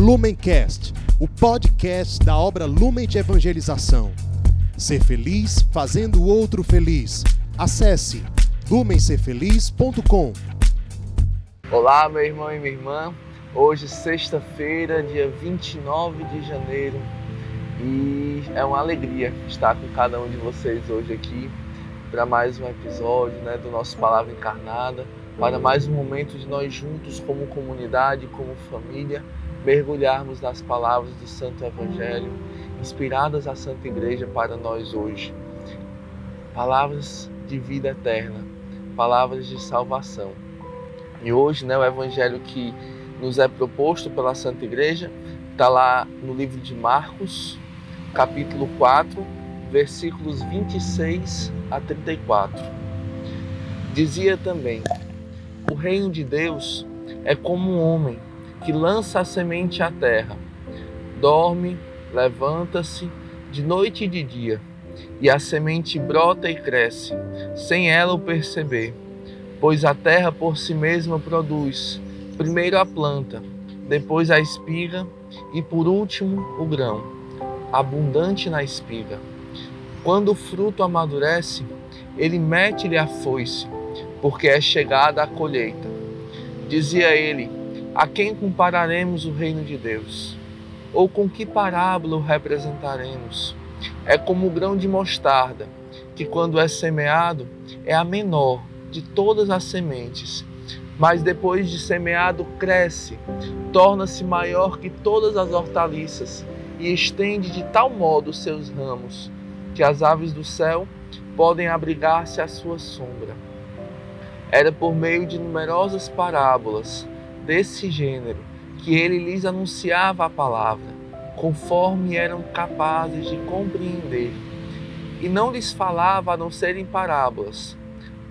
Lumencast, o podcast da obra Lumen de Evangelização. Ser feliz fazendo o outro feliz. Acesse lumencerfeliz.com. Olá, meu irmão e minha irmã. Hoje, sexta-feira, dia 29 de janeiro, e é uma alegria estar com cada um de vocês hoje aqui para mais um episódio né, do nosso Palavra Encarnada, para mais um momento de nós juntos, como comunidade, como família, mergulharmos nas palavras do Santo Evangelho, inspiradas à Santa Igreja para nós hoje. Palavras de vida eterna, palavras de salvação. E hoje, né, o Evangelho que nos é proposto pela Santa Igreja está lá no livro de Marcos, capítulo 4, versículos 26 a 34. Dizia também: O reino de Deus é como um homem que lança a semente à terra. Dorme, levanta-se de noite e de dia, e a semente brota e cresce, sem ela o perceber. Pois a terra por si mesma produz, primeiro a planta, depois a espiga e por último o grão, abundante na espiga. Quando o fruto amadurece, ele mete-lhe a foice, porque é chegada a colheita. Dizia ele: a quem compararemos o reino de Deus? Ou com que parábola o representaremos? É como o grão de mostarda, que quando é semeado é a menor de todas as sementes, mas depois de semeado cresce, torna-se maior que todas as hortaliças e estende de tal modo seus ramos, que as aves do céu podem abrigar-se à sua sombra. Era por meio de numerosas parábolas desse gênero que ele lhes anunciava a palavra, conforme eram capazes de compreender. E não lhes falava a não ser em parábolas.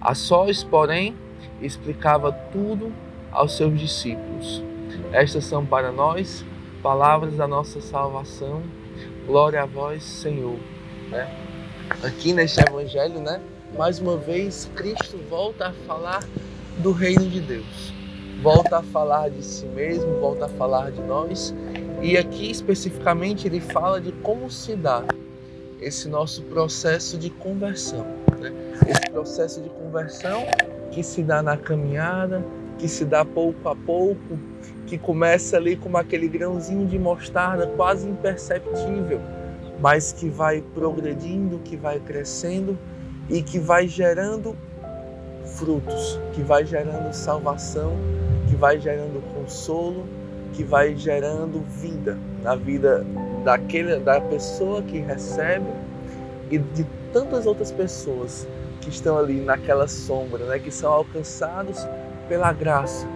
A sós, porém, explicava tudo aos seus discípulos. Estas são para nós palavras da nossa salvação. Glória a vós, Senhor. Né? Aqui neste evangelho, né? Mais uma vez, Cristo volta a falar do reino de Deus volta a falar de si mesmo, volta a falar de nós. E aqui especificamente ele fala de como se dá esse nosso processo de conversão. Né? Esse processo de conversão que se dá na caminhada, que se dá pouco a pouco, que começa ali como aquele grãozinho de mostarda quase imperceptível, mas que vai progredindo, que vai crescendo e que vai gerando frutos, que vai gerando salvação, vai gerando consolo, que vai gerando vida na vida daquele, da pessoa que recebe e de tantas outras pessoas que estão ali naquela sombra, né, que são alcançados pela graça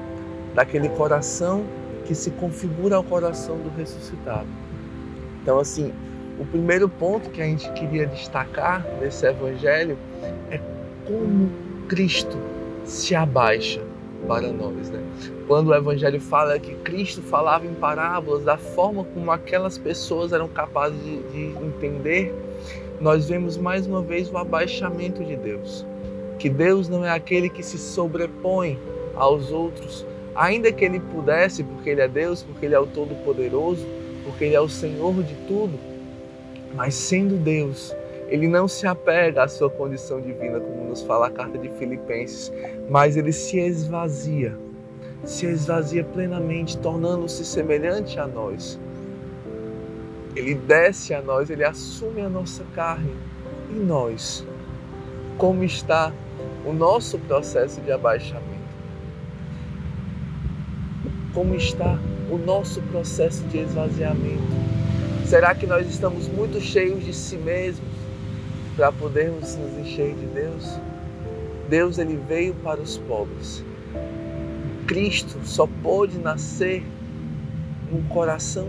daquele coração que se configura ao coração do ressuscitado. Então, assim, o primeiro ponto que a gente queria destacar nesse evangelho é como Cristo se abaixa para nós. Né? Quando o Evangelho fala que Cristo falava em parábolas, da forma como aquelas pessoas eram capazes de, de entender, nós vemos mais uma vez o abaixamento de Deus. Que Deus não é aquele que se sobrepõe aos outros, ainda que ele pudesse, porque ele é Deus, porque ele é o Todo-Poderoso, porque ele é o Senhor de tudo, mas sendo Deus, ele não se apega à sua condição divina, como nos fala a carta de Filipenses, mas ele se esvazia, se esvazia plenamente, tornando-se semelhante a nós. Ele desce a nós, ele assume a nossa carne e nós. Como está o nosso processo de abaixamento? Como está o nosso processo de esvaziamento? Será que nós estamos muito cheios de si mesmos? Para podermos nos encher de Deus. Deus ele veio para os pobres. Cristo só pôde nascer num coração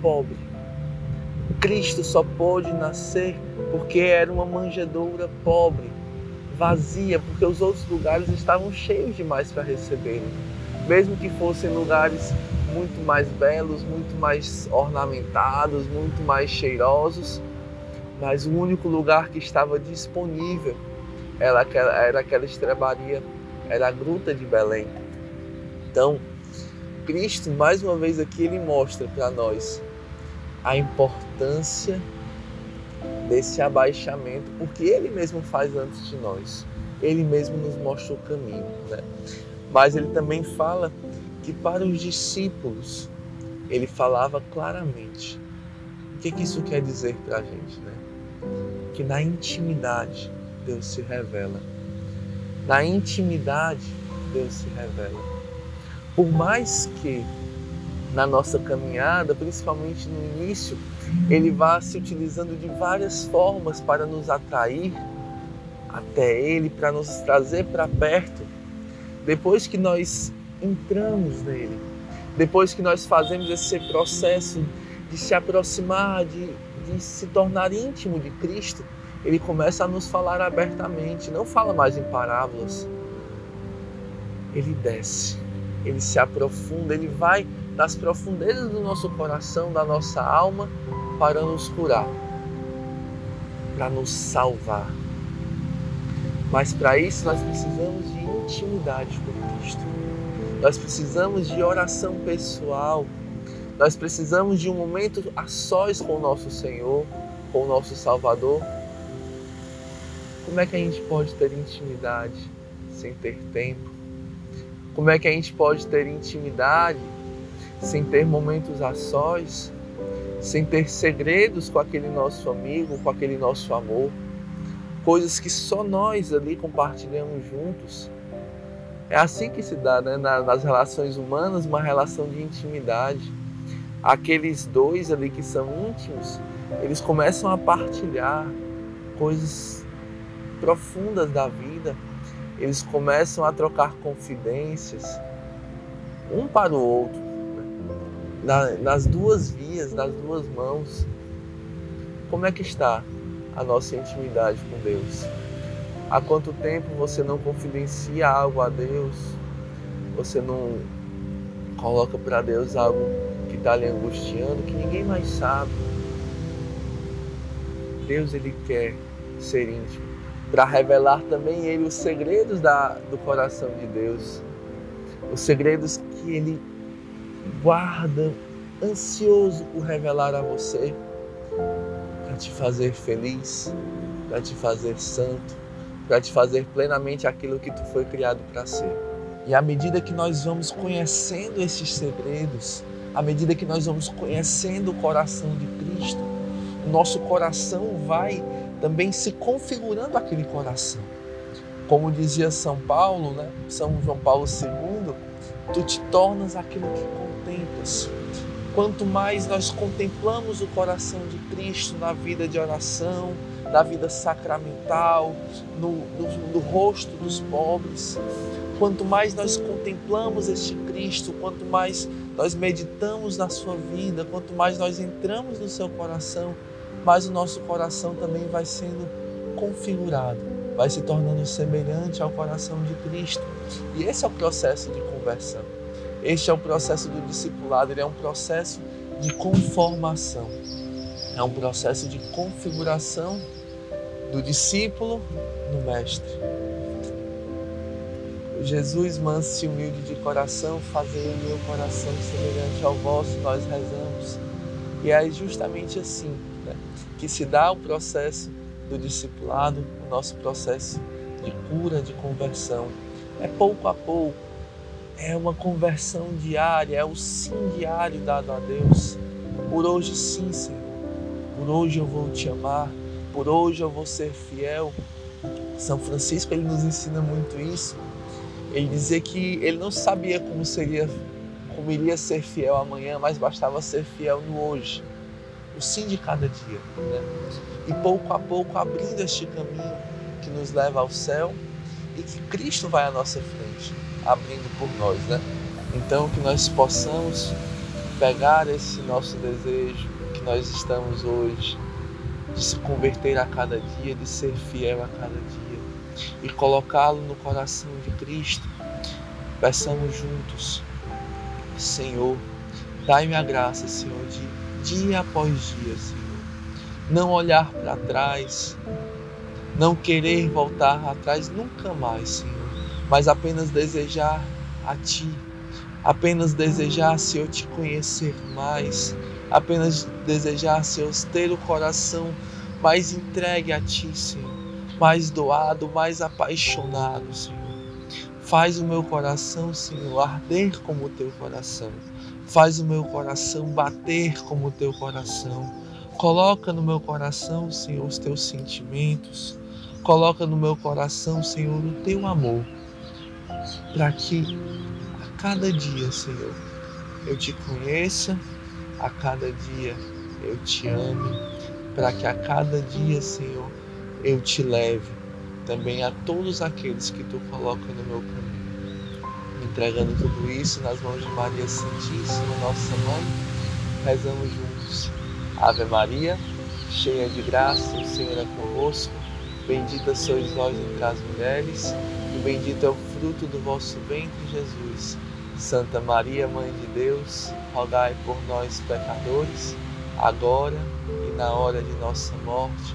pobre. Cristo só pôde nascer porque era uma manjedoura pobre, vazia, porque os outros lugares estavam cheios demais para recebê-lo. Mesmo que fossem lugares muito mais belos, muito mais ornamentados, muito mais cheirosos, mas o único lugar que estava disponível era aquela, era aquela estrebaria, era a gruta de Belém. Então, Cristo, mais uma vez aqui, ele mostra para nós a importância desse abaixamento, porque ele mesmo faz antes de nós. Ele mesmo nos mostra o caminho, né? Mas ele também fala que para os discípulos ele falava claramente. O que, que isso quer dizer para a gente, né? Que na intimidade Deus se revela. Na intimidade Deus se revela. Por mais que na nossa caminhada, principalmente no início, ele vá se utilizando de várias formas para nos atrair até ele, para nos trazer para perto. Depois que nós entramos nele, depois que nós fazemos esse processo de se aproximar, de, de se tornar íntimo de Cristo, ele começa a nos falar abertamente, não fala mais em parábolas. Ele desce, ele se aprofunda, ele vai nas profundezas do nosso coração, da nossa alma, para nos curar, para nos salvar. Mas para isso nós precisamos de intimidade com Cristo. Nós precisamos de oração pessoal. Nós precisamos de um momento a sós com o nosso Senhor, com o nosso Salvador. Como é que a gente pode ter intimidade sem ter tempo? Como é que a gente pode ter intimidade sem ter momentos a sós, sem ter segredos com aquele nosso amigo, com aquele nosso amor, coisas que só nós ali compartilhamos juntos. É assim que se dá né? nas relações humanas uma relação de intimidade. Aqueles dois ali que são íntimos, eles começam a partilhar coisas profundas da vida, eles começam a trocar confidências um para o outro na, nas duas vias, nas duas mãos. Como é que está a nossa intimidade com Deus? Há quanto tempo você não confidencia algo a Deus? Você não coloca para Deus algo está lhe angustiando, que ninguém mais sabe? Deus ele quer ser íntimo para revelar também ele os segredos da, do coração de Deus, os segredos que ele guarda, ansioso por revelar a você, para te fazer feliz, para te fazer santo, para te fazer plenamente aquilo que tu foi criado para ser. E à medida que nós vamos conhecendo esses segredos, à medida que nós vamos conhecendo o coração de Cristo, nosso coração vai também se configurando aquele coração. Como dizia São Paulo, né? São João Paulo II, tu te tornas aquilo que contemplas. Quanto mais nós contemplamos o coração de Cristo na vida de oração, na vida sacramental, no, no, no rosto dos pobres, quanto mais nós contemplamos este Cristo, quanto mais nós meditamos na sua vida, quanto mais nós entramos no seu coração, mais o nosso coração também vai sendo configurado, vai se tornando semelhante ao coração de Cristo. E esse é o processo de conversão. Este é o processo do discipulado, ele é um processo de conformação. É um processo de configuração do discípulo no mestre. Jesus, manso e humilde de coração, fazei o meu coração semelhante ao vosso, nós rezamos. E é justamente assim né, que se dá o processo do discipulado, o nosso processo de cura, de conversão. É pouco a pouco, é uma conversão diária, é o sim diário dado a Deus. Por hoje, sim, Senhor. Por hoje eu vou te amar. Por hoje eu vou ser fiel. São Francisco ele nos ensina muito isso. Ele dizia que ele não sabia como seria, como iria ser fiel amanhã, mas bastava ser fiel no hoje, o sim de cada dia, né? E pouco a pouco abrindo este caminho que nos leva ao céu e que Cristo vai à nossa frente abrindo por nós, né? Então que nós possamos pegar esse nosso desejo que nós estamos hoje de se converter a cada dia, de ser fiel a cada dia e colocá-lo no coração de Cristo. Peçamos juntos, Senhor, dai-me a graça, Senhor, de dia após dia, Senhor, não olhar para trás, não querer voltar atrás nunca mais, Senhor mas apenas desejar a Ti, apenas desejasse eu te conhecer mais, apenas desejasse eu ter o coração mais entregue a ti, Senhor, mais doado, mais apaixonado, Senhor. Faz o meu coração, Senhor, arder como o teu coração. Faz o meu coração bater como o teu coração. Coloca no meu coração, Senhor, os teus sentimentos. Coloca no meu coração, Senhor, o teu amor. Para que a cada dia, Senhor, eu te conheça, a cada dia eu te ame, para que a cada dia, Senhor, eu te leve também a todos aqueles que tu coloca no meu caminho. Entregando tudo isso nas mãos de Maria Santíssima, nossa mãe, rezamos juntos. Ave Maria, cheia de graça, o Senhor é convosco. Bendita sois vós entre as mulheres, e bendito é o fruto do vosso ventre, Jesus. Santa Maria, Mãe de Deus, rogai por nós, pecadores, agora e na hora de nossa morte.